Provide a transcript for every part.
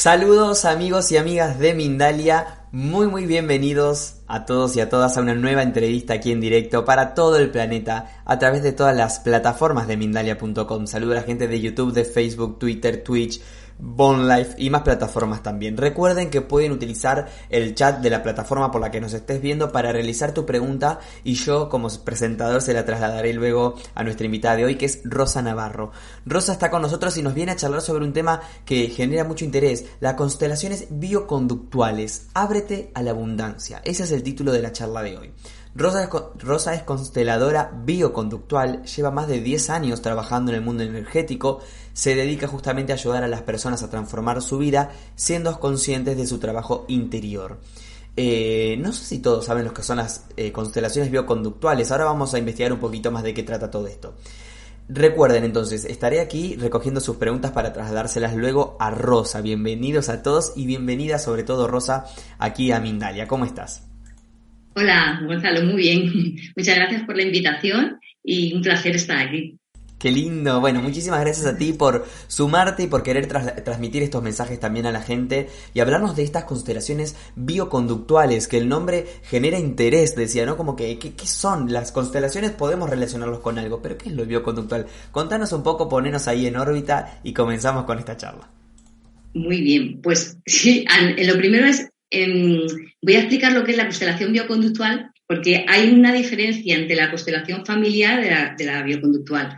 Saludos amigos y amigas de Mindalia, muy muy bienvenidos a todos y a todas a una nueva entrevista aquí en directo para todo el planeta a través de todas las plataformas de Mindalia.com. Saludo a la gente de YouTube, de Facebook, Twitter, Twitch, Life y más plataformas también. Recuerden que pueden utilizar el chat de la plataforma por la que nos estés viendo para realizar tu pregunta y yo como presentador se la trasladaré luego a nuestra invitada de hoy que es Rosa Navarro. Rosa está con nosotros y nos viene a charlar sobre un tema que genera mucho interés, las constelaciones bioconductuales. Ábrete a la abundancia. Ese es el título de la charla de hoy. Rosa es, consteladora bioconductual, lleva más de 10 años trabajando en el mundo energético, se dedica justamente a ayudar a las personas a transformar su vida siendo conscientes de su trabajo interior. Eh, no sé si todos saben lo que son las eh, constelaciones bioconductuales, ahora vamos a investigar un poquito más de qué trata todo esto. Recuerden entonces, estaré aquí recogiendo sus preguntas para trasladárselas luego a Rosa. Bienvenidos a todos y bienvenida sobre todo Rosa aquí a Mindalia. ¿Cómo estás? Hola, Gonzalo, muy bien. Muchas gracias por la invitación y un placer estar aquí. Qué lindo. Bueno, muchísimas gracias a ti por sumarte y por querer transmitir estos mensajes también a la gente y hablarnos de estas constelaciones bioconductuales, que el nombre genera interés, decía, ¿no? Como que, ¿qué, son? Las constelaciones podemos relacionarlos con algo, pero ¿qué es lo bioconductual? Contanos un poco, ponenos ahí en órbita y comenzamos con esta charla. Muy bien, pues sí, lo primero es Em, voy a explicar lo que es la constelación bioconductual, porque hay una diferencia entre la constelación familiar de la, bioconductual.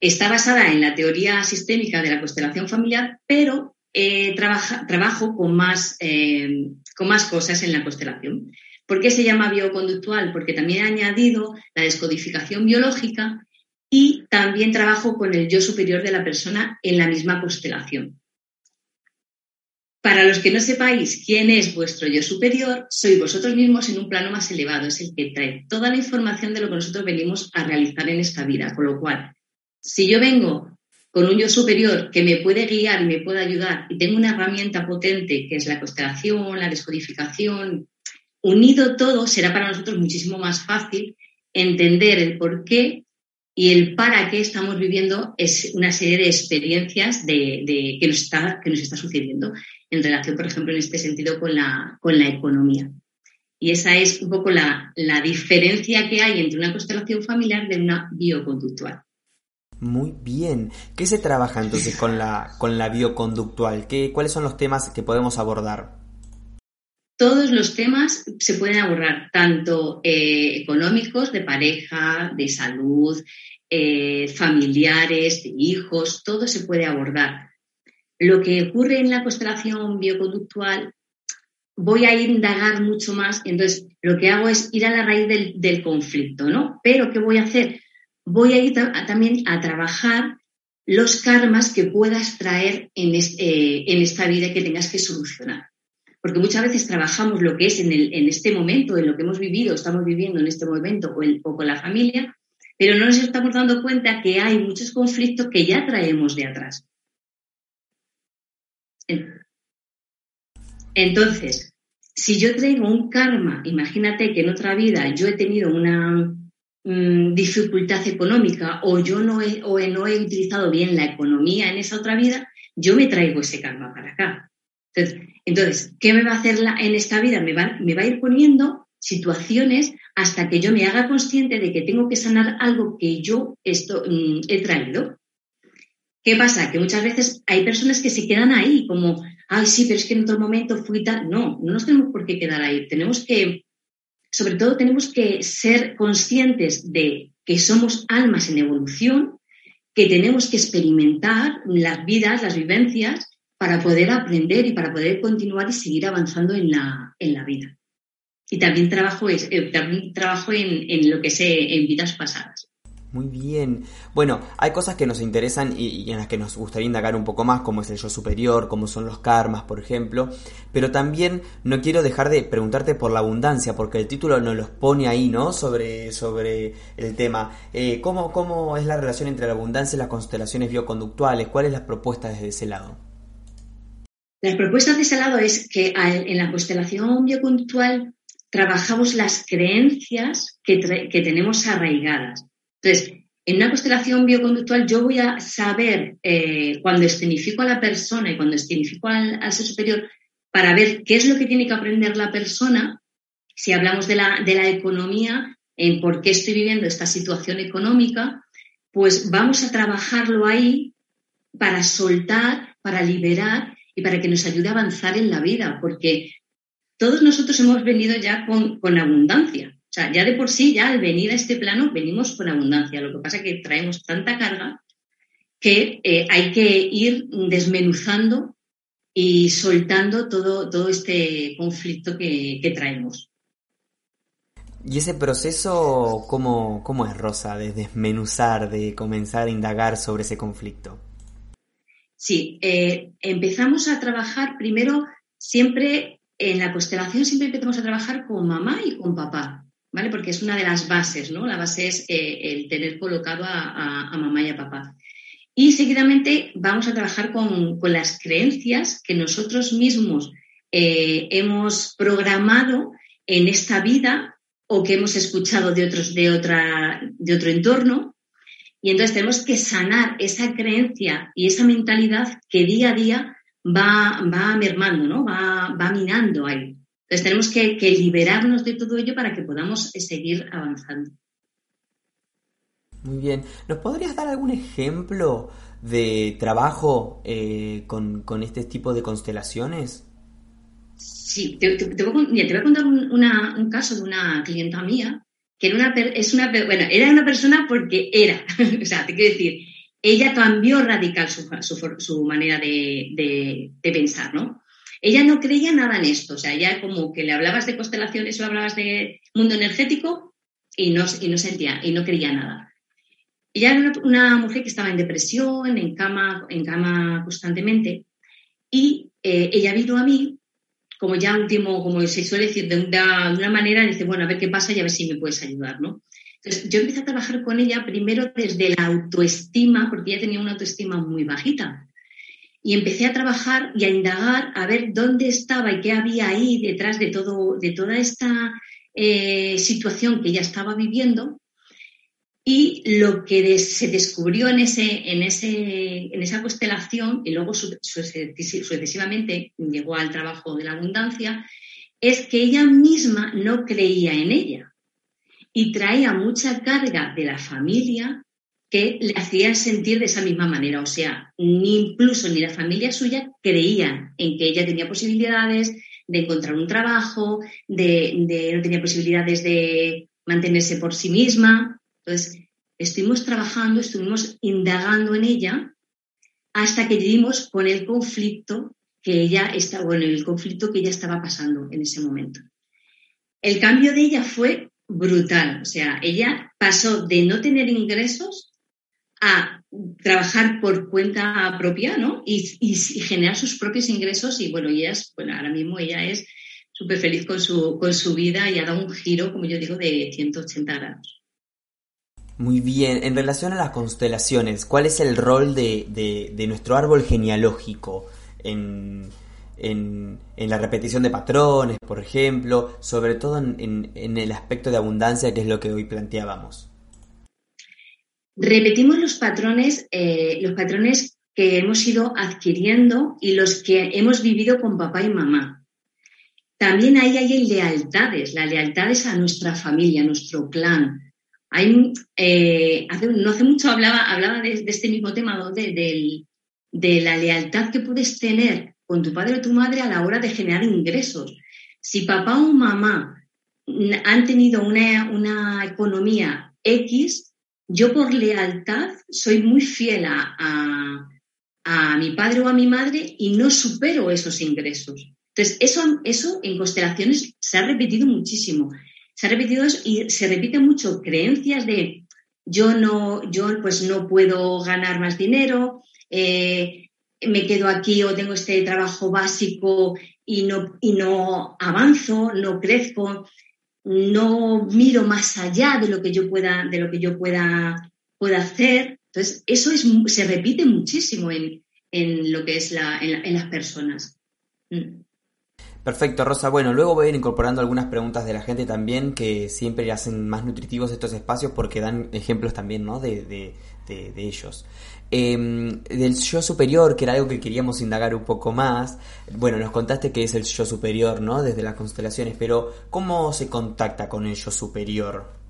Está basada en la teoría sistémica de la constelación familiar, pero eh, trabajo con más, em, con más cosas en la constelación. ¿Por qué se llama bioconductual? Porque también he añadido la descodificación biológica y también trabajo con el yo superior de la persona en la misma constelación. Para los que no sepáis quién es vuestro yo superior, sois vosotros mismos en un plano más elevado, es el que trae toda la información de lo que nosotros venimos a realizar en esta vida. Con lo cual, si yo vengo con un yo superior que me puede guiar y me puede ayudar y tengo una herramienta potente que es la constelación, la descodificación, unido todo será para nosotros muchísimo más fácil entender el por qué y el para qué estamos viviendo es una serie de experiencias de, que, nos está, que nos está sucediendo en relación, por ejemplo, en este sentido con la, con la economía. Y esa es un poco la, diferencia que hay entre una constelación familiar de una bioconductual. Muy bien. ¿Qué se trabaja entonces con la, con la bioconductual? ¿Qué, ¿Cuáles son los temas que podemos abordar? Todos los temas se pueden abordar, tanto eh, económicos, de pareja, de salud, eh, familiares, de hijos, todo se puede abordar. Lo que ocurre en la constelación bioconductual, voy a indagar mucho más, entonces lo que hago es ir a la raíz del, conflicto, ¿no? Pero ¿qué voy a hacer? Voy a ir también a trabajar los karmas que puedas traer en, eh, en esta vida que tengas que solucionar. Porque muchas veces trabajamos lo que es en, este momento, en lo que hemos vivido, estamos viviendo en este momento o, o, con la familia, pero no nos estamos dando cuenta que hay muchos conflictos que ya traemos de atrás. Entonces, si yo traigo un karma, imagínate que en otra vida yo he tenido una mm, dificultad económica o yo no he, o no he utilizado bien la economía en esa otra vida, yo me traigo ese karma para acá. Entonces, ¿qué me va a hacer en esta vida? Me va, me va a ir poniendo situaciones hasta que yo me haga consciente de que tengo que sanar algo que yo esto, mm, he traído. ¿Qué pasa? Que muchas veces hay personas que se quedan ahí como, ay, sí, pero es que en otro momento fui tal. No, no nos tenemos por qué quedar ahí. Tenemos que, sobre todo, tenemos que ser conscientes de que somos almas en evolución, que tenemos que experimentar las vidas, las vivencias, para poder aprender y para poder continuar y seguir avanzando en la, en la vida. Y también trabajo, eh, también trabajo en, en lo que sé en vidas pasadas. Muy bien. Bueno, hay cosas que nos interesan y, en las que nos gustaría indagar un poco más, como es el yo superior, como son los karmas, por ejemplo. Pero también no quiero dejar de preguntarte por la abundancia, porque el título nos los pone ahí, ¿no? Sobre, sobre el tema. Eh, ¿cómo, ¿Cómo es la relación entre la abundancia y las constelaciones bioconductuales? ¿Cuál es la propuesta desde ese lado? Las propuestas de ese lado es que en la constelación bioconductual trabajamos las creencias que, que tenemos arraigadas. Entonces, En una constelación bioconductual yo voy a saber eh, cuando escenifico a la persona y cuando escenifico al, ser superior para ver qué es lo que tiene que aprender la persona. Si hablamos de la, economía, en por qué estoy viviendo esta situación económica, pues vamos a trabajarlo ahí para soltar, para liberar y para que nos ayude a avanzar en la vida, porque todos nosotros hemos venido ya con abundancia. O sea, ya de por sí, ya al venir a este plano, venimos con abundancia. Lo que pasa es que traemos tanta carga que eh, hay que ir desmenuzando y soltando todo, todo este conflicto que, traemos. ¿Y ese proceso cómo, cómo es, Rosa, de desmenuzar, de comenzar a indagar sobre ese conflicto? Sí, eh, empezamos a trabajar primero siempre en la constelación, siempre empezamos a trabajar con mamá y con papá. ¿Vale? Porque es una de las bases, ¿no? La base es eh, el tener colocado a, mamá y a papá. Y seguidamente vamos a trabajar con, las creencias que nosotros mismos eh, hemos programado en esta vida o que hemos escuchado de otros de otra de otro entorno y entonces tenemos que sanar esa creencia y esa mentalidad que día a día va, va mermando, ¿no? Va, va minando ahí. Entonces tenemos que, liberarnos de todo ello para que podamos eh, seguir avanzando. Muy bien. ¿Nos podrías dar algún ejemplo de trabajo eh, con, este tipo de constelaciones? Sí, te, voy, a contar un, caso de una clienta mía que era una, es una, bueno, era una persona porque era, o sea, te quiero decir, ella cambió radical su, manera de, de, pensar, ¿no? Ella no creía nada en esto, o sea, ya como que le hablabas de constelaciones o hablabas de mundo energético y no, y no sentía, y no creía nada. Ella era una, mujer que estaba en depresión, en cama, en cama constantemente, y eh, ella vino a mí, como ya último, como se suele decir, de una, de una manera, dice, bueno, a ver qué pasa y a ver si me puedes ayudar, ¿no? Entonces, yo empecé a trabajar con ella primero desde la autoestima, porque ella tenía una autoestima muy bajita y empecé a trabajar y a indagar a ver dónde estaba y qué había ahí detrás de todo, de toda esta eh, situación que ella estaba viviendo. Y lo que se descubrió en, ese, en, ese, en esa constelación, y luego sucesivamente llegó al trabajo de la abundancia, es que ella misma no creía en ella y traía mucha carga de la familia que le hacían sentir de esa misma manera. O sea, ni incluso ni la familia suya creía en que ella tenía posibilidades de encontrar un trabajo, de, no tenía posibilidades de mantenerse por sí misma. Entonces, estuvimos trabajando, estuvimos indagando en ella hasta que dimos con el conflicto que ella estaba, bueno, el conflicto que ella estaba pasando en ese momento. El cambio de ella fue brutal, o sea, ella pasó de no tener ingresos a trabajar por cuenta propia, ¿no? Y, generar sus propios ingresos y bueno, ella es, bueno, ahora mismo ella es súper feliz con su, con su vida y ha dado un giro, como yo digo, de 180 grados. Muy bien, en relación a las constelaciones, ¿cuál es el rol de, nuestro árbol genealógico en, la repetición de patrones, por ejemplo, sobre todo en el aspecto de abundancia, que es lo que hoy planteábamos? Repetimos los patrones, eh, los patrones que hemos ido adquiriendo y los que hemos vivido con papá y mamá. También ahí hay lealtades, las lealtades a nuestra familia, a nuestro clan. Eh, no hace mucho hablaba, hablaba de, este mismo tema, de, de, la lealtad que puedes tener con tu padre o tu madre a la hora de generar ingresos. Si papá o mamá han tenido una, una economía X, yo por lealtad soy muy fiel a, mi padre o a mi madre y no supero esos ingresos. Entonces, eso, eso en constelaciones se ha repetido muchísimo. Se ha repetido eso y se repiten mucho creencias de yo no, yo pues no puedo ganar más dinero, eh, me quedo aquí o tengo este trabajo básico y no, y no avanzo, no crezco no miro más allá de lo que yo pueda, de lo que yo pueda, pueda hacer. Entonces, eso es, se repite muchísimo en, lo que es la, en, las personas. Mm. Perfecto, Rosa. Bueno, luego voy a ir incorporando algunas preguntas de la gente también que siempre hacen más nutritivos estos espacios porque dan ejemplos también, ¿no? De, de, de, ellos. Em, del yo superior, que era algo que queríamos indagar un poco más. Bueno, nos contaste que es el yo superior, ¿no? Desde las constelaciones, pero ¿cómo se contacta con el yo superior?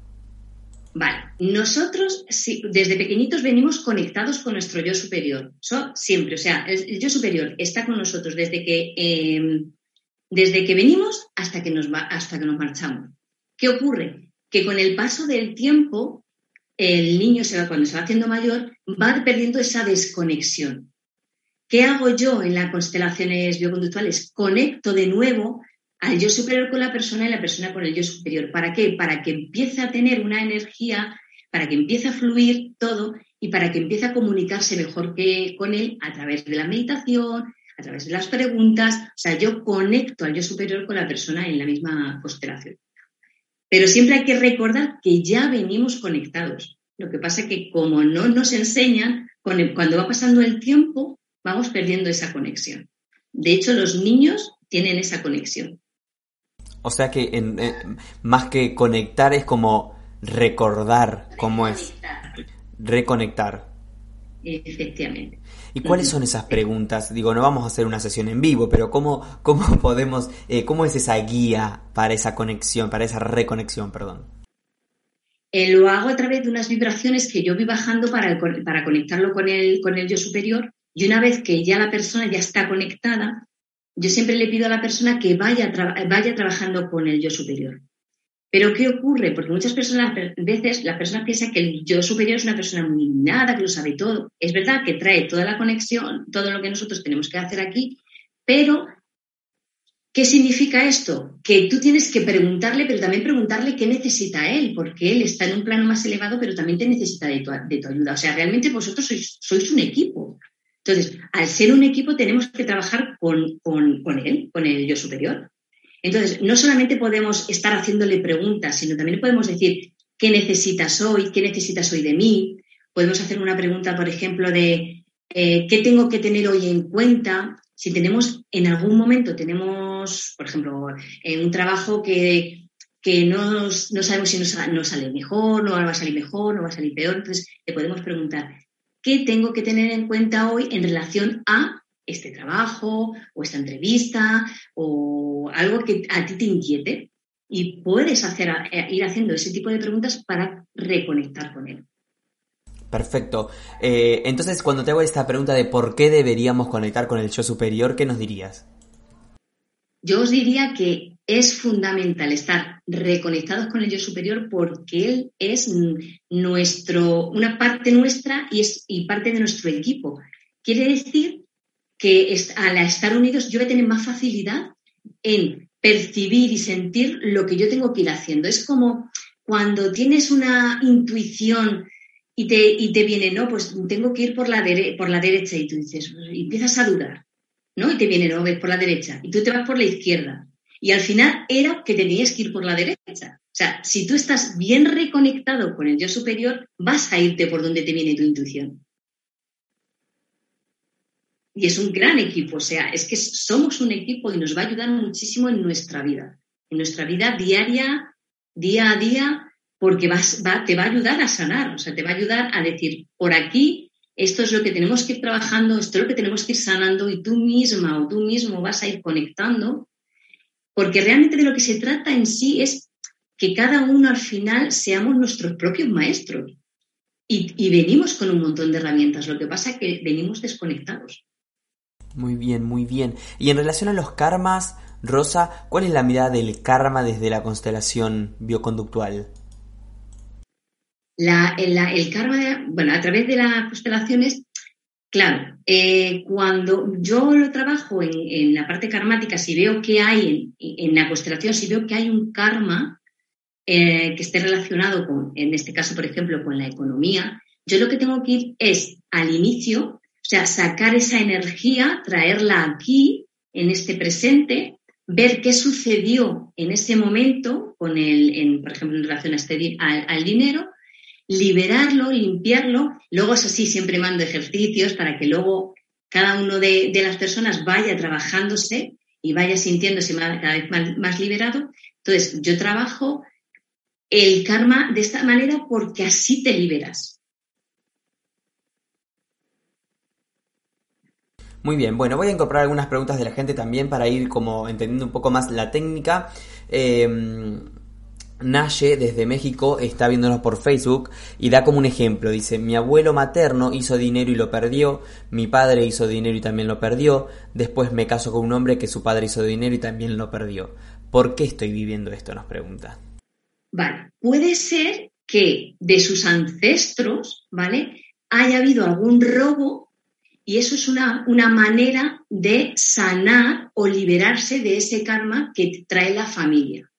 Vale, nosotros desde pequeñitos venimos conectados con nuestro yo superior, siempre, o sea, el, yo superior está con nosotros desde que, em, desde que venimos hasta que, nos hasta que nos marchamos. ¿Qué ocurre? Que con el paso del tiempo, el niño se va, cuando se va haciendo mayor, va perdiendo esa desconexión. ¿Qué hago yo en las constelaciones bioconductuales? Conecto de nuevo al yo superior con la persona y la persona con el yo superior. ¿Para qué? Para que empiece a tener una energía, para que empiece a fluir todo y para que empiece a comunicarse mejor que con él a través de la meditación, a través de las preguntas. O sea, yo conecto al yo superior con la persona en la misma constelación. Pero siempre hay que recordar que ya venimos conectados. Lo que pasa es que como no nos enseñan, cuando va pasando el tiempo, vamos perdiendo esa conexión. De hecho, los niños tienen esa conexión. O sea que en, más que conectar es como recordar cómo es. Reconectar. Efectivamente. ¿Y cuáles son esas preguntas? Digo, no vamos a hacer una sesión en vivo, pero ¿cómo, cómo podemos, eh, cómo es esa guía para esa conexión, para esa reconexión, perdón? Eh, lo hago a través de unas vibraciones que yo voy bajando para, para conectarlo con el, con el yo superior y una vez que ya la persona ya está conectada, yo siempre le pido a la persona que vaya, vaya trabajando con el yo superior. Pero ¿qué ocurre? Porque muchas personas, veces, las personas piensan que el yo superior es una persona muy iluminada, que lo sabe todo. Es verdad que trae toda la conexión, todo lo que nosotros tenemos que hacer aquí, pero ¿qué significa esto? Que tú tienes que preguntarle, pero también preguntarle qué necesita él, porque él está en un plano más elevado, pero también te necesita de tu, de tu ayuda. O sea, realmente vosotros sois, sois un equipo. Entonces, al ser un equipo tenemos que trabajar con, él, con el yo superior. Entonces, no solamente podemos estar haciéndole preguntas, sino también podemos decir, ¿qué necesitas hoy? ¿Qué necesitas hoy de mí? Podemos hacer una pregunta, por ejemplo, de eh, ¿qué tengo que tener hoy en cuenta? Si tenemos, en algún momento tenemos, por ejemplo, en un trabajo que, no, sabemos si nos, nos, sale mejor, no va a salir mejor, no va a salir peor, entonces le podemos preguntar, qué tengo que tener en cuenta hoy en relación a este trabajo o esta entrevista o algo que a ti te inquiete. Y puedes hacer, eh, ir haciendo ese tipo de preguntas para reconectar con él. Perfecto. Eh, entonces, cuando te hago esta pregunta de por qué deberíamos conectar con el yo superior, ¿qué nos dirías? Yo os diría que es fundamental estar reconectados con el yo superior porque él es nuestro, una parte nuestra y es y parte de nuestro equipo. Quiere decir que al estar unidos yo voy a tener más facilidad en percibir y sentir lo que yo tengo que ir haciendo. Es como cuando tienes una intuición y te, y te viene, no, pues tengo que ir por la, por la derecha y tú dices, empiezas a dudar ¿no? Y te viene, no, ves por la derecha, y tú te vas por la izquierda. Y al final era que tenías que ir por la derecha. O sea, si tú estás bien reconectado con el yo superior, vas a irte por donde te viene tu intuición. Y es un gran equipo, o sea, es que somos un equipo y nos va a ayudar muchísimo en nuestra vida, en nuestra vida diaria, día a día, porque vas, va, te va a ayudar a sanar, o sea, te va a ayudar a decir, por aquí esto es lo que tenemos que ir trabajando, esto es lo que tenemos que ir sanando y tú misma o tú mismo vas a ir conectando, porque realmente de lo que se trata en sí es que cada uno al final seamos nuestros propios maestros y, venimos con un montón de herramientas, lo que pasa es que venimos desconectados. Muy bien, muy bien. Y en relación a los karmas, Rosa, ¿cuál es la mirada del karma desde la constelación bioconductual? el karma, bueno, a través de las constelaciones, claro, eh, cuando yo lo trabajo en, la parte karmática, si veo que hay en, la constelación, si veo que hay un karma eh, que esté relacionado con, en este caso, por ejemplo, con la economía, yo lo que tengo que ir es al inicio, sea, sacar esa energía, traerla aquí, en este presente, ver qué sucedió en ese momento con el, por ejemplo, en relación a este, al dinero, liberarlo, limpiarlo. Luego, eso sí, siempre mando ejercicios para que luego cada uno de, las personas vaya trabajándose y vayas sintiéndose cada vez más, más liberado. Entonces, yo trabajo el karma de esta manera porque así te liberas. Muy bien, bueno, voy a incorporar algunas preguntas de la gente también para ir como entendiendo un poco más la técnica. Eh, Naye desde México está viéndonos por Facebook y da como un ejemplo. Dice, mi abuelo materno hizo dinero y lo perdió, mi padre hizo dinero y también lo perdió, después me caso con un hombre que su padre hizo dinero y también lo perdió. ¿Por qué estoy viviendo esto? Nos pregunta. Vale, puede ser que de sus ancestros, ¿vale? Haya habido algún robo y eso es una, una manera de sanar o liberarse de ese karma que trae la familia.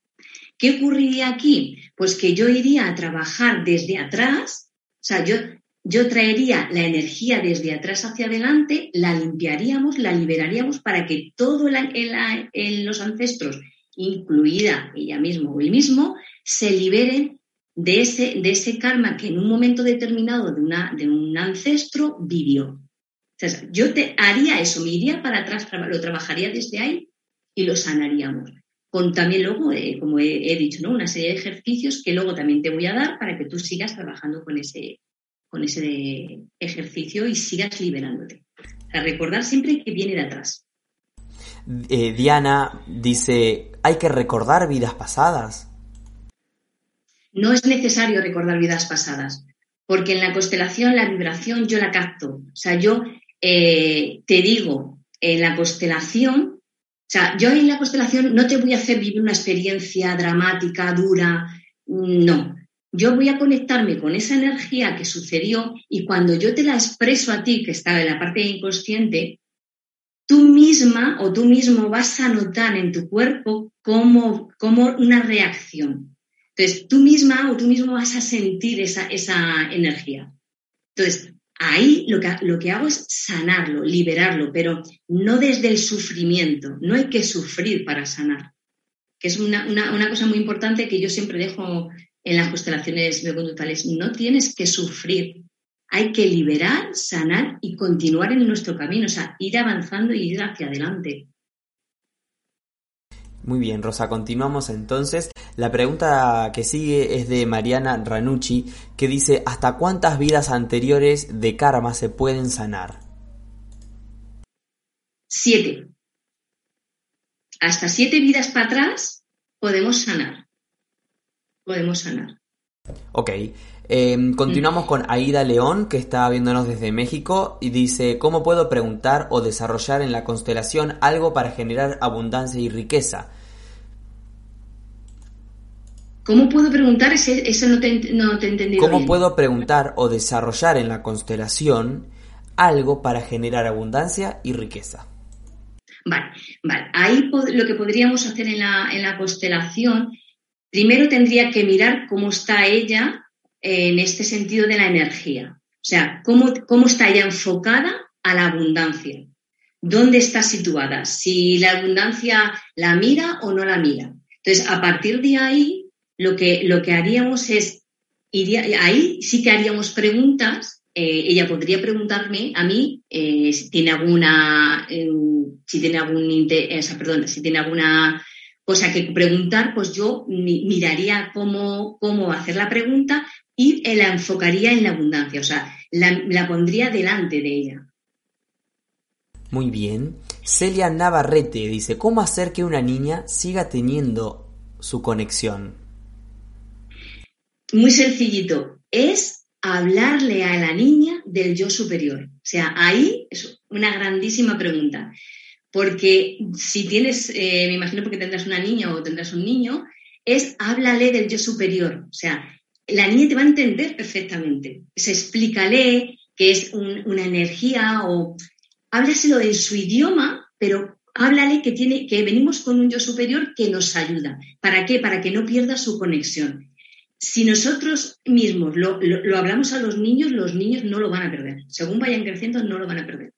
¿Qué ocurriría aquí? Pues que yo iría a trabajar desde atrás, o sea, yo, yo traería la energía desde atrás hacia adelante, la limpiaríamos, la liberaríamos para que todo en, los ancestros, incluida ella misma o él mismo, se liberen de ese, de ese karma que en un momento determinado de, una, de un ancestro vivió. Yo te haría eso, me iría para atrás, lo trabajaría desde ahí y lo sanaríamos con también luego, eh, como he, dicho, ¿no? una serie de ejercicios que luego también te voy a dar para que tú sigas trabajando con ese, con ese ejercicio y sigas liberándote. O recordar siempre que viene de atrás. Eh, Diana dice, ¿hay que recordar vidas pasadas? No es necesario recordar vidas pasadas, porque en la constelación la vibración yo la capto. O sea, yo eh, te digo, en la constelación o sea, yo en la constelación no te voy a hacer vivir una experiencia dramática, dura, no. Yo voy a conectarme con esa energía que sucedió y cuando yo te la expreso a ti, que está en la parte inconsciente, tú misma o tú mismo vas a notar en tu cuerpo como, como una reacción. Entonces, tú misma o tú mismo vas a sentir esa, esa energía. Entonces, Ahí lo que, lo que hago es sanarlo, liberarlo, pero no desde el sufrimiento. No hay que sufrir para sanar, que es una, cosa muy importante que yo siempre dejo en las constelaciones bioconductuales. No tienes que sufrir, hay que liberar, sanar y continuar en nuestro camino, o sea, ir avanzando y ir hacia adelante. Muy bien, Rosa, continuamos entonces. La pregunta que sigue es de Mariana Ranucci, que dice, ¿hasta cuántas vidas anteriores de karma se pueden sanar? Siete. Hasta siete vidas para atrás podemos sanar. Podemos sanar. Ok. Em, continuamos con Aida León, que está viéndonos desde México, y dice, ¿cómo puedo preguntar o desarrollar en la constelación algo para generar abundancia y riqueza? ¿Cómo puedo preguntar? Eso no te, no te he entendido. ¿Cómo puedo preguntar o desarrollar en la constelación algo para generar abundancia y riqueza? Vale, vale. Ahí lo que podríamos hacer en la, en la constelación, primero tendría que mirar cómo está ella en este sentido de la energía. O sea, cómo, cómo está ella enfocada a la abundancia. ¿Dónde está situada? Si la abundancia la mira o no la mira. Entonces, a partir de ahí, lo que, lo que haríamos es, iría, ahí sí que haríamos preguntas. Eh, ella podría preguntarme a mí eh, si tiene alguna, si tiene algún, perdón, si tiene alguna cosa que preguntar, pues yo miraría cómo, cómo hacer la pregunta y la enfocaría en la abundancia, o sea, la, pondría delante de ella. Muy bien. Celia Navarrete dice, ¿cómo hacer que una niña siga teniendo su conexión? Muy sencillito, es hablarle a la niña del yo superior. O sea, ahí es una grandísima pregunta. Porque si tienes, eh, me imagino porque tendrás una niña o tendrás un niño, es háblale del yo superior. O sea, la niña te va a entender perfectamente. Se explícale que es una energía o háblaselo en su idioma, pero háblale que tiene, que venimos con un yo superior que nos ayuda. ¿Para qué? Para que no pierda su conexión. Si nosotros mismos lo, lo hablamos a los niños, los niños no lo van a perder. Según vayan creciendo, no lo van a perder.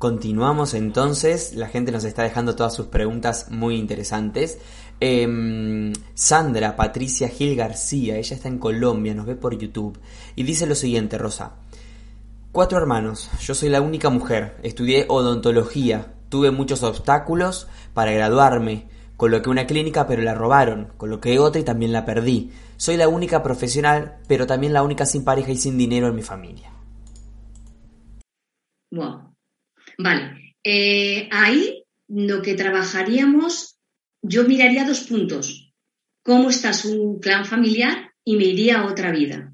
Continuamos entonces, la gente nos está dejando todas sus preguntas muy interesantes. Em, Sandra Patricia Gil García, ella está en Colombia, nos ve por YouTube, y dice lo siguiente, Rosa. Cuatro hermanos, yo soy la única mujer, estudié odontología, Tuve muchos obstáculos para graduarme. Coloqué una clínica pero la robaron. Coloqué otra y también la perdí. Soy la única profesional pero también la única sin pareja y sin dinero en mi familia. Wow. Vale. Eh, ahí lo que trabajaríamos, yo miraría dos puntos. ¿Cómo está su clan familiar? Y me iría a otra vida.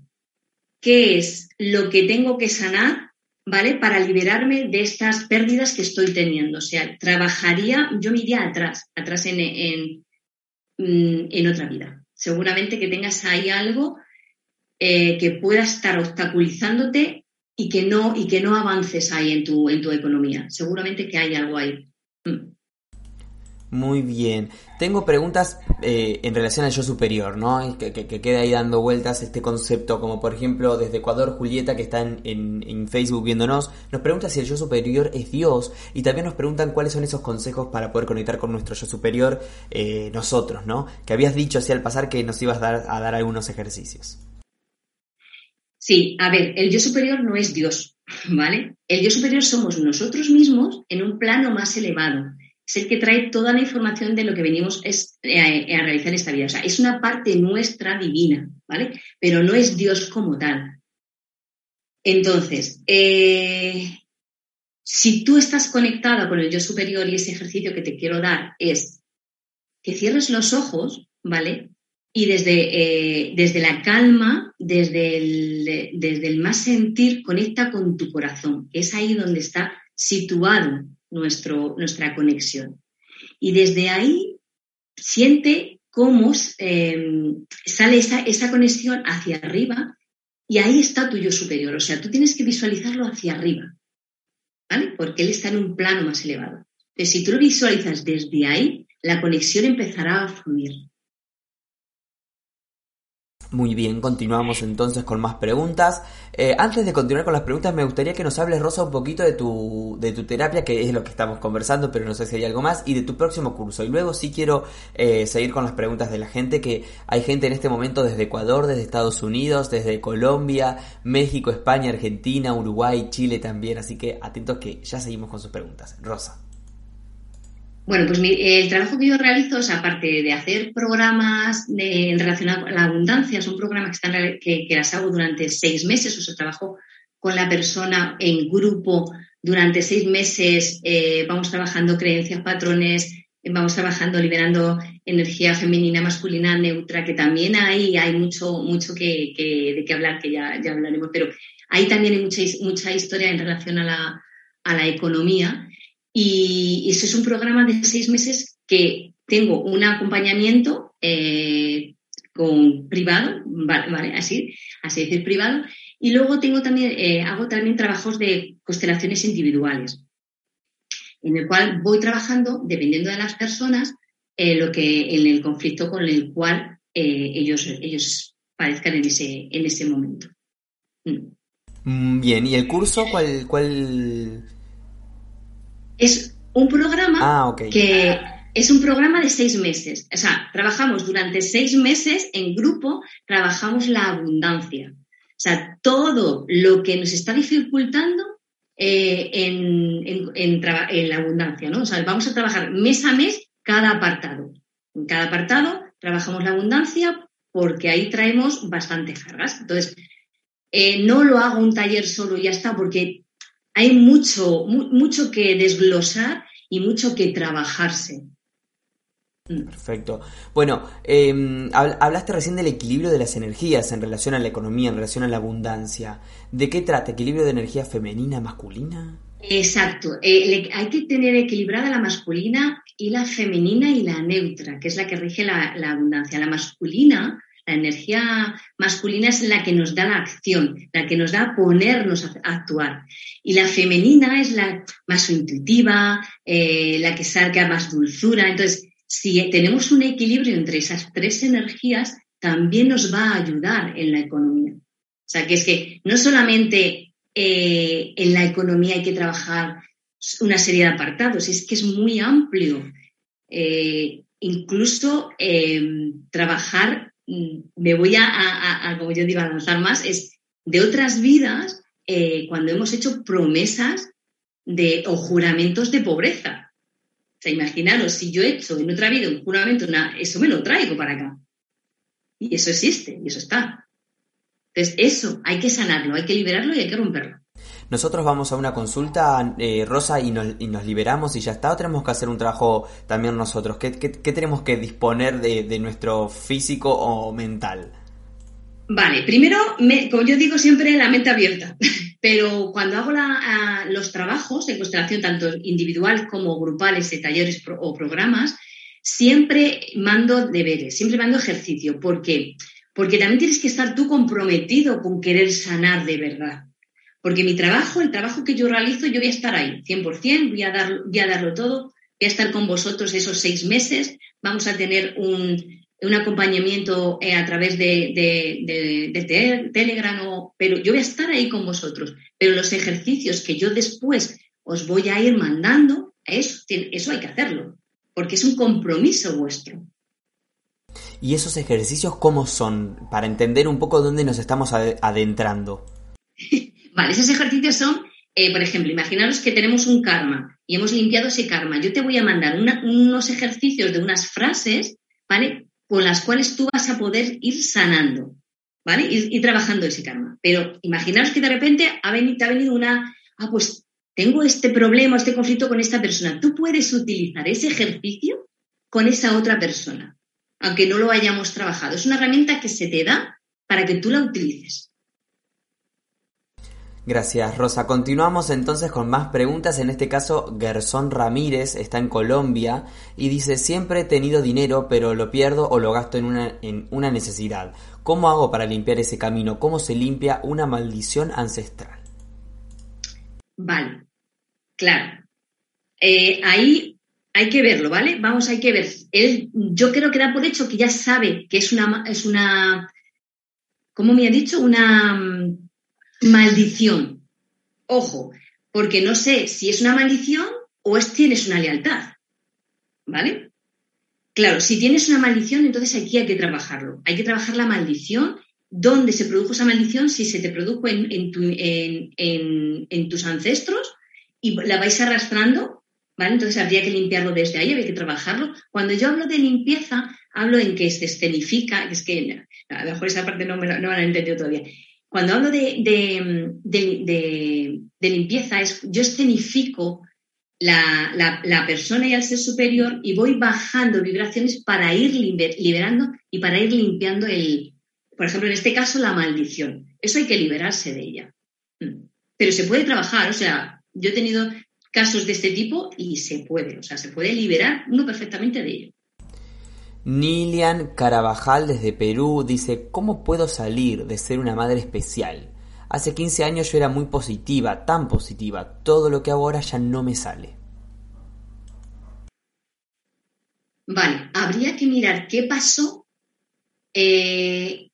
¿Qué es lo que tengo que sanar ¿vale? Para liberarme de estas pérdidas que estoy teniendo. O sea, trabajaría, yo me iría atrás, atrás en, en, mm, otra vida. Seguramente que tengas ahí algo eh, que pueda estar obstaculizándote y que no, y que no avances ahí en tu, en tu economía. Seguramente que hay algo ahí. Mm. Muy bien. Tengo preguntas eh, en relación al yo superior, ¿no? Que, que, queda ahí dando vueltas este concepto, como por ejemplo desde Ecuador, Julieta, que está en, Facebook viéndonos, nos pregunta si el yo superior es Dios y también nos preguntan cuáles son esos consejos para poder conectar con nuestro yo superior eh, nosotros, ¿no? Que habías dicho así al pasar que nos ibas a dar algunos ejercicios. Sí, a ver, el yo superior no es Dios, ¿vale? El yo superior somos nosotros mismos en un plano más elevado es el que trae toda la información de lo que venimos eh, a realizar esta vida. O sea, es una parte nuestra divina, ¿vale? Pero no es Dios como tal. Entonces, eh, si tú estás conectada con el yo superior y ese ejercicio que te quiero dar es que cierres los ojos, ¿vale? Y desde, eh, desde la calma, desde el, desde el más sentir, conecta con tu corazón, es ahí donde está situado nuestro, nuestra conexión. Y desde ahí siente cómo em, sale esa, esa conexión hacia arriba y ahí está tu yo superior. O sea, tú tienes que visualizarlo hacia arriba, ¿vale? Porque él está en un plano más elevado. Entonces, si tú lo visualizas desde ahí, la conexión empezará a fluir. Muy bien, continuamos entonces con más preguntas. Eh, antes de continuar con las preguntas, me gustaría que nos hables, Rosa, un poquito de tu, de tu terapia, que es lo que estamos conversando, pero no sé si hay algo más, y de tu próximo curso. Y luego sí quiero eh, seguir con las preguntas de la gente, que hay gente en este momento desde Ecuador, desde Estados Unidos, desde Colombia, México, España, Argentina, Uruguay, Chile también, así que atentos que ya seguimos con sus preguntas. Rosa. Bueno, pues el trabajo que yo realizo es, aparte de hacer programas de, relacionados con la abundancia, son programas que, están, que, las hago durante seis meses, o sea, trabajo con la persona en grupo durante seis meses, eh, vamos trabajando creencias, patrones, vamos trabajando liberando energía femenina, masculina, neutra, que también ahí hay mucho, mucho que, de qué hablar, que ya, ya hablaremos, pero ahí también hay mucha, mucha historia en relación a la, a la economía y, eso es un programa de seis meses que tengo un acompañamiento eh, con privado, vale, así, así decir privado, y luego tengo también, eh, hago también trabajos de constelaciones individuales, en el cual voy trabajando, dependiendo de las personas, eh, lo que en el conflicto con el cual ellos, ellos padezcan en ese, en ese momento. Mm. Mm, bien, ¿y el curso cuál, cuál es un programa ah, que es un programa de seis meses. O sea, trabajamos durante seis meses en grupo, trabajamos la abundancia. O sea, todo lo que nos está dificultando eh, en, la abundancia, ¿no? O sea, vamos a trabajar mes a mes cada apartado. En cada apartado trabajamos la abundancia porque ahí traemos bastantes cargas. Entonces, eh, no lo hago un taller solo y ya está, porque hay mucho, mucho que desglosar y mucho que trabajarse. Mm. Perfecto. Bueno, em, hablaste recién del equilibrio de las energías en relación a la economía, en relación a la abundancia. ¿De qué trata? ¿Equilibrio de energía femenina, masculina? Exacto. Eh, hay que tener equilibrada la masculina y la femenina y la neutra, que es la que rige la, la abundancia. La masculina la energía masculina es la que nos da la acción, la que nos da ponernos a, actuar. Y la femenina es la más intuitiva, eh, la que saca más dulzura. Entonces, si tenemos un equilibrio entre esas tres energías, también nos va a ayudar en la economía. O sea, que es que no solamente eh, en la economía hay que trabajar una serie de apartados, es que es muy amplio. Eh, incluso trabajar me voy a, como yo digo, a lanzar más, es de otras vidas eh, cuando hemos hecho promesas de, o juramentos de pobreza. sea, imaginaros, si yo he hecho en otra vida un juramento, eso me lo traigo para acá. Y eso existe, y eso está. Entonces, eso hay que sanarlo, hay que liberarlo y hay que romperlo. Nosotros vamos a una consulta, eh, Rosa, y nos, liberamos y ya está, o tenemos que hacer un trabajo también nosotros. ¿Qué, tenemos que disponer de, nuestro físico o mental? Vale, primero, como yo digo siempre, la mente abierta. Pero cuando hago los trabajos de constelación, tanto individual como grupales, de talleres o programas, siempre mando deberes, siempre mando ejercicio. ¿Por qué? Porque también tienes que estar tú comprometido con querer sanar de verdad. Porque mi trabajo, el trabajo que yo realizo, yo voy a estar ahí, 100%, voy a, dar, voy a darlo todo, voy a estar con vosotros esos seis meses, vamos a tener un, acompañamiento eh, a través de, Telegram, pero yo voy a estar ahí con vosotros. Pero los ejercicios que yo después os voy a ir mandando, eso, eso hay que hacerlo, porque es un compromiso vuestro. ¿Y esos ejercicios cómo son? Para entender un poco dónde nos estamos adentrando. Esos ejercicios son, eh, por ejemplo, imaginaros que tenemos un karma y hemos limpiado ese karma. Yo te voy a mandar unos ejercicios de unas frases, ¿vale? Con las cuales tú vas a poder ir sanando, ¿vale? Ir, trabajando ese karma. Pero imaginaros que de repente ha venido, te ha venido una, ah, pues tengo este problema, este conflicto con esta persona. Tú puedes utilizar ese ejercicio con esa otra persona, aunque no lo hayamos trabajado. Es una herramienta que se te da para que tú la utilices. Gracias, Rosa. Continuamos entonces con más preguntas. En este caso, Gerson Ramírez está en Colombia y dice, siempre he tenido dinero, pero lo pierdo o lo gasto en una, en una necesidad. ¿Cómo hago para limpiar ese camino? ¿Cómo se limpia una maldición ancestral? Vale, claro. Eh, ahí hay que verlo, ¿vale? Vamos, hay que ver. Él, yo creo que da por hecho que ya sabe que es una, es una, ¿cómo me ha dicho? Una maldición. Ojo, porque no sé si es una maldición o es tienes una lealtad. ¿Vale? Claro, si tienes una maldición, entonces aquí hay que trabajarlo. Hay que trabajar la maldición, dónde se produjo esa maldición, si se te produjo en, en, tus ancestros y la vais arrastrando, ¿vale? Entonces habría que limpiarlo desde ahí, habría que trabajarlo. Cuando yo hablo de limpieza, hablo en que se escenifica, es que a lo mejor esa parte no, me, no me han entendido todavía. Cuando hablo de, limpieza, es, yo escenifico la, persona y al ser superior y voy bajando vibraciones para ir liberando y para ir limpiando el, por ejemplo, en este caso, la maldición. Eso hay que liberarse de ella. Mm. Pero se puede trabajar, o sea, yo he tenido casos de este tipo y se puede, o sea, se puede liberar uno perfectamente de ello. Nilian Carabajal desde Perú dice, ¿cómo puedo salir de ser una madre especial? Hace 15 años yo era muy positiva, tan positiva, todo lo que hago ahora ya no me sale. Vale, habría que mirar qué pasó. 15 eh,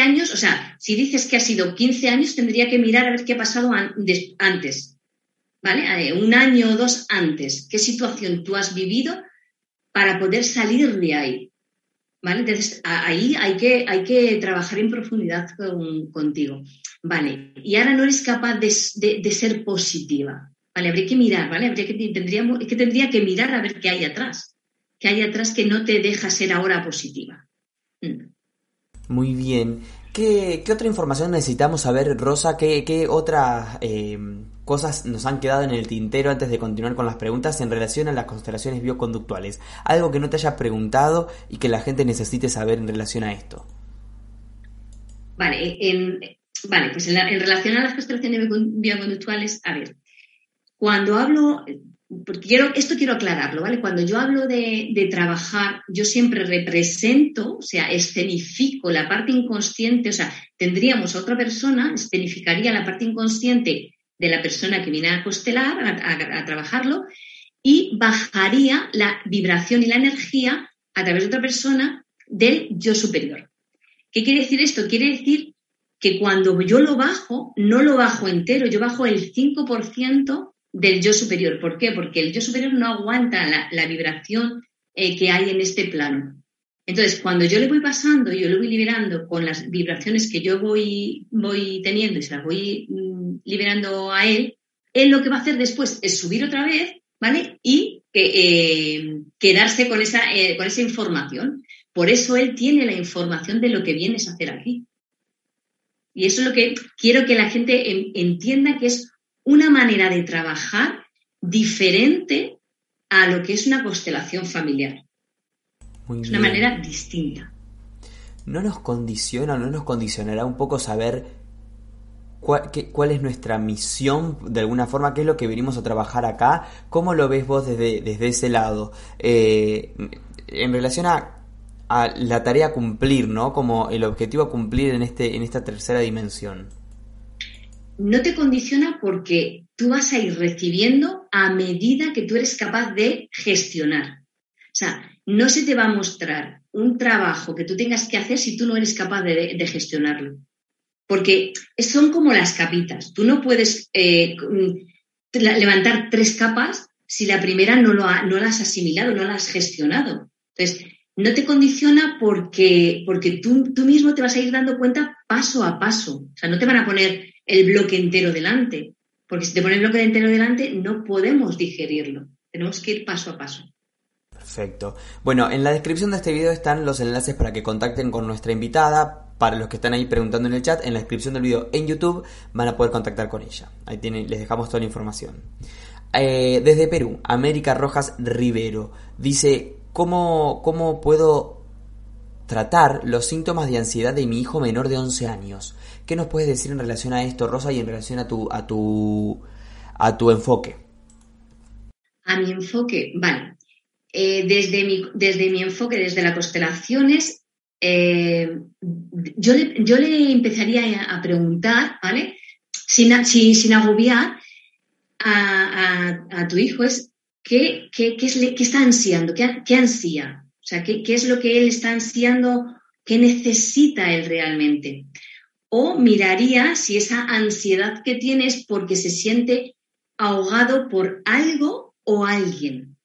años, o sea, si dices que ha sido 15 años, tendría que mirar a ver qué ha pasado antes, ¿vale? Un año o dos antes, qué situación tú has vivido para poder salir de ahí. ¿Vale? Entonces, ahí hay que, hay que trabajar en profundidad contigo. Vale, y ahora no eres capaz de, ser positiva. Vale, habría que mirar, ¿vale? Habría que, tendríamos, que tendría que mirar a ver qué hay atrás. ¿Qué hay atrás que no te deja ser ahora positiva? Mm. Muy bien. ¿Qué, otra información necesitamos saber, Rosa? ¿Qué, qué otras eh, cosas nos han quedado en el tintero antes de continuar con las preguntas en relación a las constelaciones bioconductuales? Algo que no te haya preguntado y que la gente necesite saber en relación a esto. Vale, vale pues en, en relación a las constelaciones bioconductuales, a ver, cuando hablo, porque quiero, esto quiero aclararlo, ¿vale? Cuando yo hablo de, trabajar, yo siempre represento, o sea, escenifico la parte inconsciente, o sea, tendríamos a otra persona, escenificaría la parte inconsciente de la persona que viene a costelar, a, trabajarlo, y bajaría la vibración y la energía a través de otra persona del yo superior. ¿Qué quiere decir esto? Quiere decir que cuando yo lo bajo, no lo bajo entero, yo bajo el 5% del yo superior. ¿Por qué? Porque el yo superior no aguanta la, vibración eh, que hay en este plano. Entonces, cuando yo le voy pasando, yo le voy liberando con las vibraciones que yo voy, voy teniendo y se las voy mm, liberando a él, él lo que va a hacer después es subir otra vez ¿vale? Y eh, quedarse con esa, eh, con esa información. Por eso él tiene la información de lo que vienes a hacer aquí. Y eso es lo que quiero que la gente entienda que es una manera de trabajar diferente a lo que es una constelación familiar. es una manera distinta. ¿No nos condiciona, no nos condicionará un poco saber cuál, es nuestra misión de alguna forma, qué es lo que venimos a trabajar acá, cómo lo ves vos desde, desde ese lado, eh, en relación a, la tarea cumplir, ¿no? Como el objetivo a cumplir en, este, en esta tercera dimensión. No te condiciona porque tú vas a ir recibiendo a medida que tú eres capaz de gestionar. O sea, no se te va a mostrar un trabajo que tú tengas que hacer si tú no eres capaz de gestionarlo porque son como las capitas. Tú no puedes eh, levantar tres capas si la primera no, lo la has asimilado, no la has gestionado. Entonces, no te condiciona porque, porque tú, tú mismo te vas a ir dando cuenta paso a paso. O sea, no te van a poner el bloque entero delante, porque si te ponen el bloque entero delante no podemos digerirlo. Tenemos que ir paso a paso. Perfecto. Bueno, en la descripción de este video están los enlaces para que contacten con nuestra invitada, para los que están ahí preguntando en el chat, en la descripción del video en YouTube van a poder contactar con ella. Ahí tienen, les dejamos toda la información. Eh, desde Perú, América Rojas Rivero dice, ¿cómo, ¿cómo puedo tratar los síntomas de ansiedad de mi hijo menor de 11 años? ¿Qué nos puedes decir en relación a esto, Rosa, y en relación a tu, a tu, a tu enfoque? A mi enfoque, vale. Eh, desde, mi, desde mi enfoque, desde las constelaciones, eh, yo, le, yo, le, empezaría a preguntar, ¿vale? Sin, sin, agobiar a, tu hijo, es ¿qué, qué, qué, es, qué está ansiando? ¿Qué, ¿Qué, ansía? O sea, ¿qué, ¿qué es lo que él está ansiando? ¿Qué necesita él realmente? O miraría si esa ansiedad que tiene es porque se siente ahogado por algo o alguien.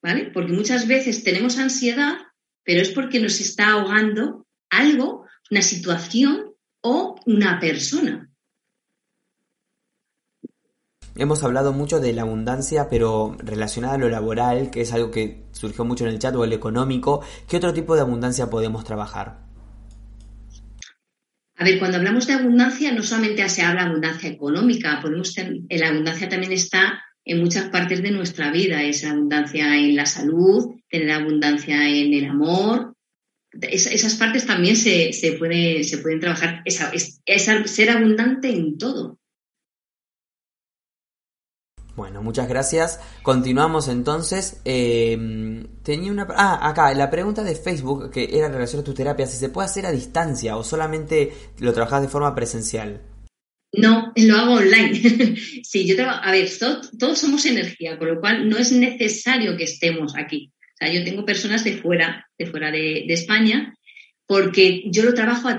¿Vale? Porque muchas veces tenemos ansiedad pero es porque nos está ahogando algo, una situación o una persona. Hemos hablado mucho de la abundancia, pero relacionada a lo laboral, que es algo que surgió mucho en el chat, o el económico, ¿qué otro tipo de abundancia podemos trabajar? A ver, cuando hablamos de abundancia, no solamente se habla de abundancia económica, podemos la abundancia también está en muchas partes de nuestra vida. Es abundancia en la salud, tener abundancia en el amor. esas partes también se, puede, se pueden trabajar. Esa, ser abundante en todo. Bueno, muchas gracias. Continuamos entonces. Em, tenía una. Ah, acá, la pregunta de Facebook que era en relación a tu terapia: si se puede hacer a distancia o solamente lo trabajas de forma presencial. No, lo hago online. sí, yo trabajo, a ver, todos, somos energía, con lo cual no es necesario que estemos aquí. O sea, yo tengo personas de fuera, de fuera de, España, porque yo lo trabajo a,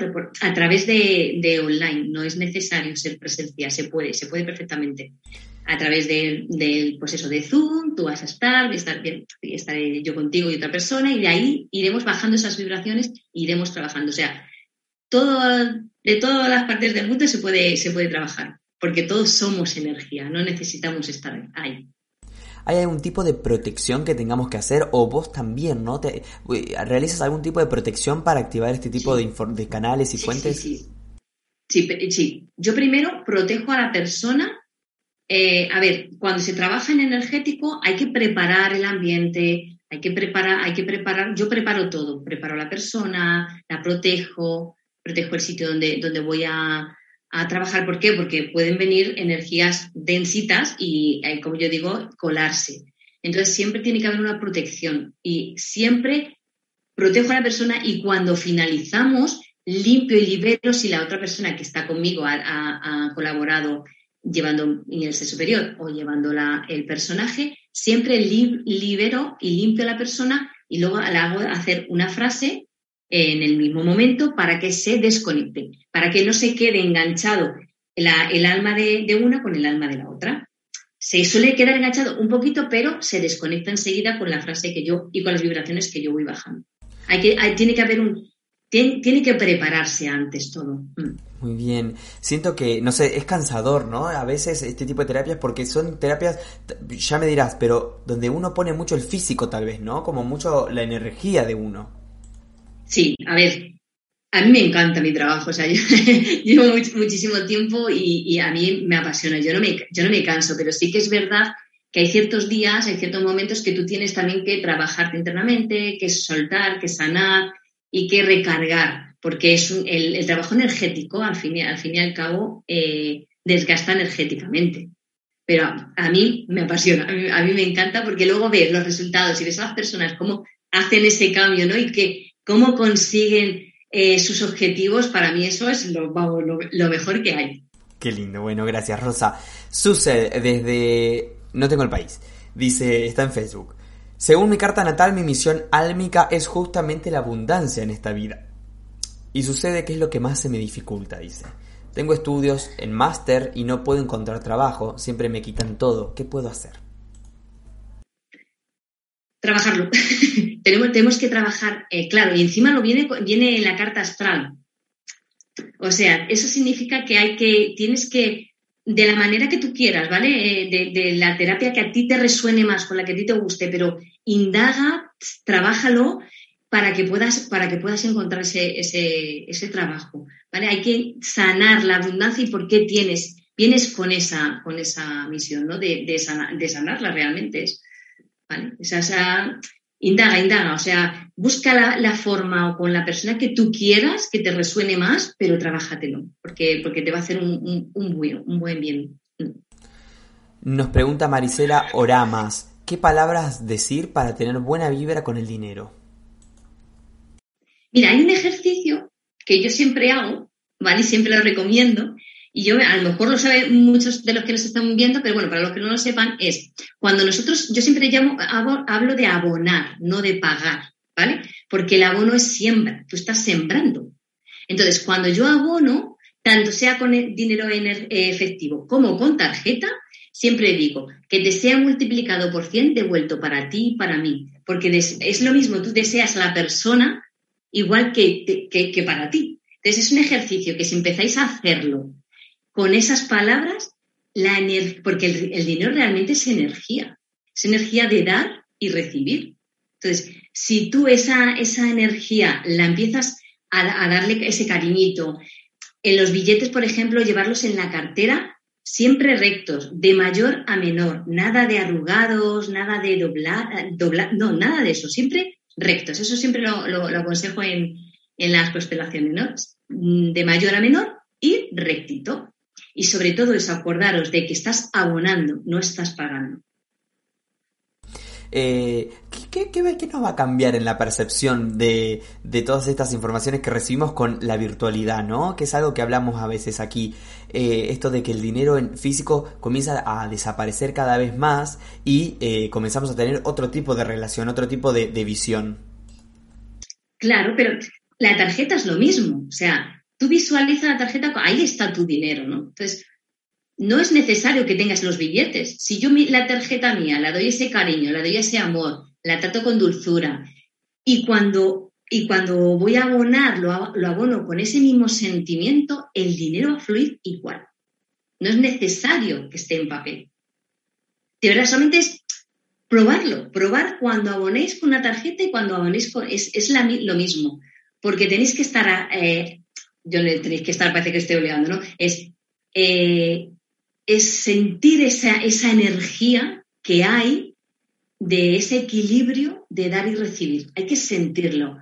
través de, online. No es necesario ser presencia, se puede, se puede perfectamente. A través del, del pues eso, de Zoom, tú vas a estar, estar, estaré yo contigo y otra persona, y de ahí iremos bajando esas vibraciones iremos trabajando. O sea, todo de todas las partes del mundo se puede, se puede trabajar, porque todos somos energía, no necesitamos estar ahí. ¿Hay algún tipo de protección que tengamos que hacer? O vos también, ¿no? Te, ¿Realizas algún tipo de protección para activar este tipo de, de, canales y fuentes? Sí, sí, sí. Yo primero protejo a la persona. Eh, a ver, cuando se trabaja en energético hay que preparar el ambiente, hay que preparar, hay que preparar, yo preparo todo, preparo a la persona, la protejo, protejo el sitio donde, donde voy a, trabajar. ¿Por qué? Porque pueden venir energías densitas y, eh, como yo digo, colarse. Entonces siempre tiene que haber una protección y siempre protejo a la persona y cuando finalizamos limpio y libero si la otra persona que está conmigo ha, colaborado llevando el ser superior o llevando el personaje, siempre libero y limpio a la persona y luego le hago hacer una frase en el mismo momento para que se desconecte, para que no se quede enganchado el alma de, una con el alma de la otra. Se suele quedar enganchado un poquito, pero se desconecta enseguida con la frase que yo y con las vibraciones que yo voy bajando. Hay que, tiene que haber un, tiene, que prepararse antes todo. Mm. Muy bien. Siento que, no sé, es cansador, ¿no? A veces este tipo de terapias, porque son terapias, ya me dirás, pero donde uno pone mucho el físico tal vez, ¿no? Como mucho la energía de uno. Sí, a ver, a mí me encanta mi trabajo, o sea, yo llevo muchísimo tiempo y, a mí me apasiona, yo no me, yo no me canso, pero sí que es verdad que hay ciertos días, hay ciertos momentos que tú tienes también que trabajarte internamente, que soltar, que sanar y que recargar, porque es el, trabajo energético, al fin, y, al cabo, eh, desgasta energéticamente. Pero a, mí me apasiona, a mí, me encanta porque luego ves los resultados y ves a las personas cómo hacen ese cambio, ¿no? Y que cómo consiguen eh, sus objetivos, para mí eso es lo, lo, mejor que hay. Qué lindo, bueno, gracias Rosa. Sucede desde... No tengo el país. Dice, está en Facebook. Según mi carta natal, mi misión álmica es justamente la abundancia en esta vida. Y sucede que es lo que más se me dificulta, dice. Tengo estudios en máster y no puedo encontrar trabajo, siempre me quitan todo. ¿Qué puedo hacer? Trabajarlo. tenemos, tenemos que trabajar, eh, claro, y encima lo viene, viene en la carta astral. O sea, eso significa que hay que, tienes que de la manera que tú quieras, ¿vale? Eh, de, la terapia que a ti te resuene más, con la que a ti te guste, pero indaga, trabájalo para que puedas, para que puedas encontrar ese, trabajo, ¿vale? Hay que sanar la abundancia y por qué tienes, vienes con esa, con esa misión, ¿no? De, de, sanarla realmente, ¿vale? esa, indaga, indaga, o sea, busca la, forma o con la persona que tú quieras que te resuene más, pero trabájatelo, porque, porque te va a hacer un, buen, un buen bien. Nos pregunta Marisela Oramas, ¿qué palabras decir para tener buena vibra con el dinero? Mira, hay un ejercicio que yo siempre hago, ¿vale? Y siempre lo recomiendo, y yo a lo mejor lo saben muchos de los que nos están viendo, pero bueno, para los que no lo sepan, es cuando nosotros, yo siempre llamo, hablo de abonar, no de pagar, ¿vale? Porque el abono es siembra, tú estás sembrando. Entonces, cuando yo abono, tanto sea con dinero eh, efectivo como con tarjeta, siempre digo que te sea multiplicado por 100 devuelto para ti y para mí, porque es lo mismo, tú deseas a la persona igual que, que, que para ti. Entonces, es un ejercicio que si empezáis a hacerlo con esas palabras, la porque el, dinero realmente es energía, es energía de dar y recibir. Entonces, si tú esa, esa energía la empiezas a, darle ese cariñito, en los billetes, por ejemplo, llevarlos en la cartera siempre rectos, de mayor a menor, nada de arrugados, nada de doblar, no, nada de eso, siempre rectos. Eso siempre lo, aconsejo en, en, las constelaciones, ¿no? De mayor a menor y rectito. Y sobre todo es acordaros de que estás abonando, no estás pagando. Eh, ¿qué, nos va a cambiar en la percepción de, todas estas informaciones que recibimos con la virtualidad, ¿no? Que es algo que hablamos a veces aquí. Eh, esto de que el dinero en físico comienza a desaparecer cada vez más y eh, comenzamos a tener otro tipo de relación, otro tipo de, de visión. Claro, pero la tarjeta es lo mismo. O sea, tú visualizas la tarjeta, ahí está tu dinero, ¿no? Entonces, no es necesario que tengas los billetes. Si yo la tarjeta mía la doy ese cariño, la doy ese amor, la trato con dulzura y cuando, y cuando voy a abonar, lo, abono con ese mismo sentimiento, el dinero va a fluir igual. No es necesario que esté en papel. De verdad, solamente es probarlo, probar cuando abonéis con una tarjeta y cuando abonéis con... Es, lo mismo, porque tenéis que estar eh, yo le tenéis que estar, parece que estoy obligando, ¿no? Es, eh, es sentir esa, esa energía que hay de ese equilibrio de dar y recibir. Hay que sentirlo.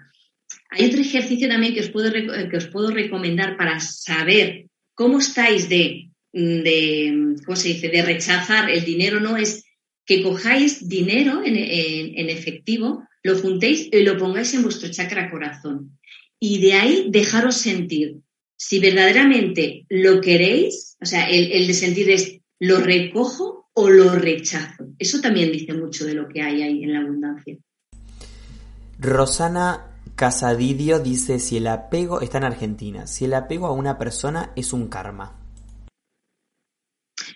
Hay otro ejercicio también que os puedo, que os puedo recomendar para saber cómo estáis de, de, ¿cómo se dice?, de rechazar el dinero, no es que cojáis dinero en, en efectivo, lo juntéis y lo pongáis en vuestro chakra corazón y de ahí dejaros sentir. Si verdaderamente lo queréis, o sea, el, de sentir es lo recojo o lo rechazo. Eso también dice mucho de lo que hay ahí en la abundancia. Rosana Casadidio dice si el apego está en Argentina, si el apego a una persona es un karma.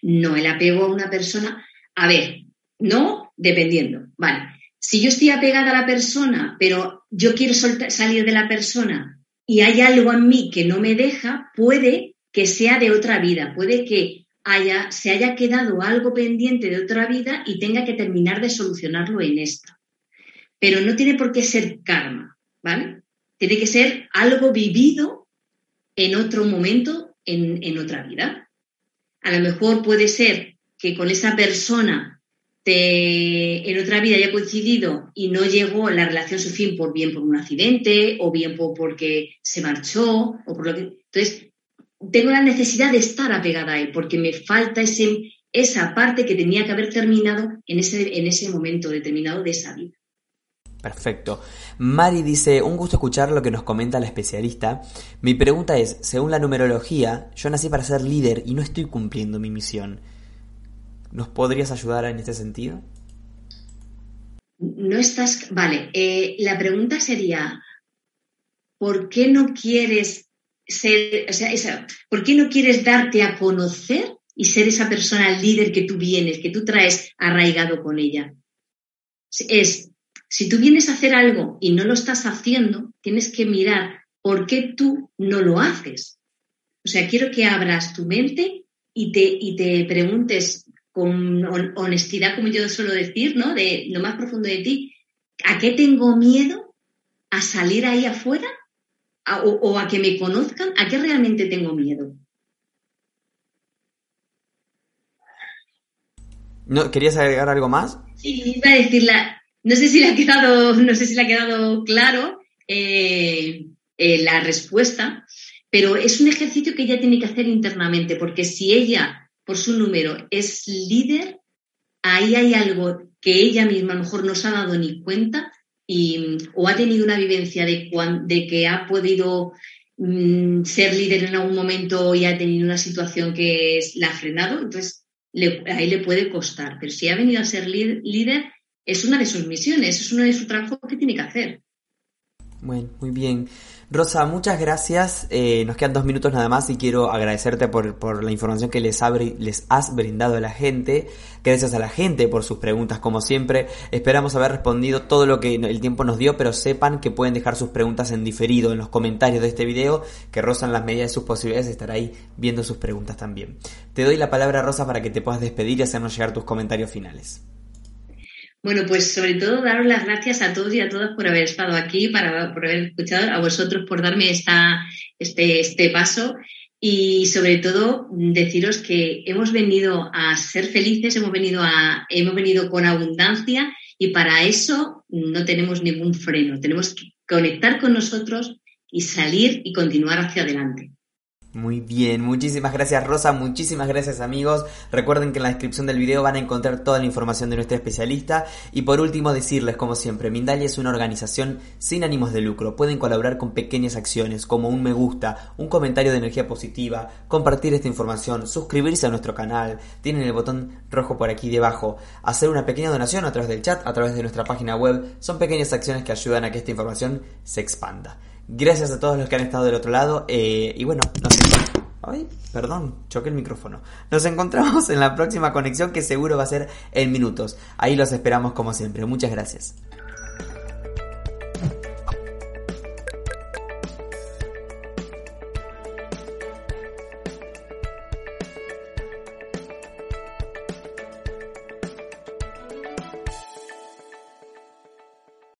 No, el apego a una persona, a ver, no, dependiendo, vale. Si yo estoy apegada a la persona, pero yo quiero salir de la persona y hay algo en mí que no me deja, puede que sea de otra vida, puede que haya, se haya quedado algo pendiente de otra vida y tenga que terminar de solucionarlo en esta. Pero no tiene por qué ser karma, ¿vale? Tiene que ser algo vivido en otro momento, en, en otra vida. A lo mejor puede ser que con esa persona en otra vida haya coincidido y no llegó la relación a su fin por bien por un accidente o bien por, porque se marchó o por lo que entonces tengo la necesidad de estar apegada a él porque me falta ese, esa parte que tenía que haber terminado en ese, en ese momento determinado de esa vida. Perfecto. Mari dice, un gusto escuchar lo que nos comenta la especialista. Mi pregunta es, según la numerología, yo nací para ser líder y no estoy cumpliendo mi misión. ¿Nos podrías ayudar en este sentido? No estás. Vale, eh, la pregunta sería: ¿por qué no quieres ser, o sea, ¿por qué no quieres darte a conocer y ser esa persona líder que tú vienes, que tú traes arraigado con ella? Es, si tú vienes a hacer algo y no lo estás haciendo, tienes que mirar por qué tú no lo haces. O sea, quiero que abras tu mente y te, y te preguntes con honestidad, como yo suelo decir, ¿no? De lo más profundo de ti, ¿a qué tengo miedo? ¿A salir ahí afuera? o, a que me conozcan? ¿A qué realmente tengo miedo? ¿No, ¿Querías agregar algo más? Sí, iba a decirla. No sé si le ha quedado, no sé si le ha quedado claro eh, eh, la respuesta, pero es un ejercicio que ella tiene que hacer internamente, porque si ella por su número es líder, ahí hay algo que ella misma a lo mejor no se ha dado ni cuenta y, o ha tenido una vivencia de, de que ha podido mm, ser líder en algún momento y ha tenido una situación que la ha frenado, entonces ahí le puede costar. Pero si ha venido a ser líder, es una de sus misiones, es uno de sus trabajos que tiene que hacer. Bueno, muy bien. Rosa, muchas gracias. Eh, nos quedan dos minutos nada más y quiero agradecerte por, la información que les, les has brindado a la gente. Gracias a la gente por sus preguntas, como siempre. Esperamos haber respondido todo lo que el tiempo nos dio, pero sepan que pueden dejar sus preguntas en diferido en los comentarios de este video, que Rosa en las medidas de sus posibilidades estará ahí viendo sus preguntas también. Te doy la palabra, Rosa, para que te puedas despedir y hacernos llegar tus comentarios finales. Bueno, pues sobre todo daros las gracias a todos y a todas por haber estado aquí, para, por haber escuchado, a vosotros por darme esta, este, este paso y sobre todo deciros que hemos venido a ser felices, hemos venido, a, hemos venido con abundancia y para eso no tenemos ningún freno, tenemos que conectar con nosotros y salir y continuar hacia adelante. Muy bien, muchísimas gracias Rosa, muchísimas gracias amigos. Recuerden que en la descripción del video van a encontrar toda la información de nuestra especialista. Y por último decirles como siempre, Mindalia es una organización sin ánimos de lucro. Pueden colaborar con pequeñas acciones como un me gusta, un comentario de energía positiva, compartir esta información, suscribirse a nuestro canal, tienen el botón rojo por aquí debajo, hacer una pequeña donación a través del chat, a través de nuestra página web. Son pequeñas acciones que ayudan a que esta información se expanda. Gracias a todos los que han estado del otro lado. Eh, y bueno, nos Ay, perdón, choqué el micrófono. Nos encontramos en la próxima conexión que seguro va a ser en minutos. Ahí los esperamos como siempre. Muchas gracias.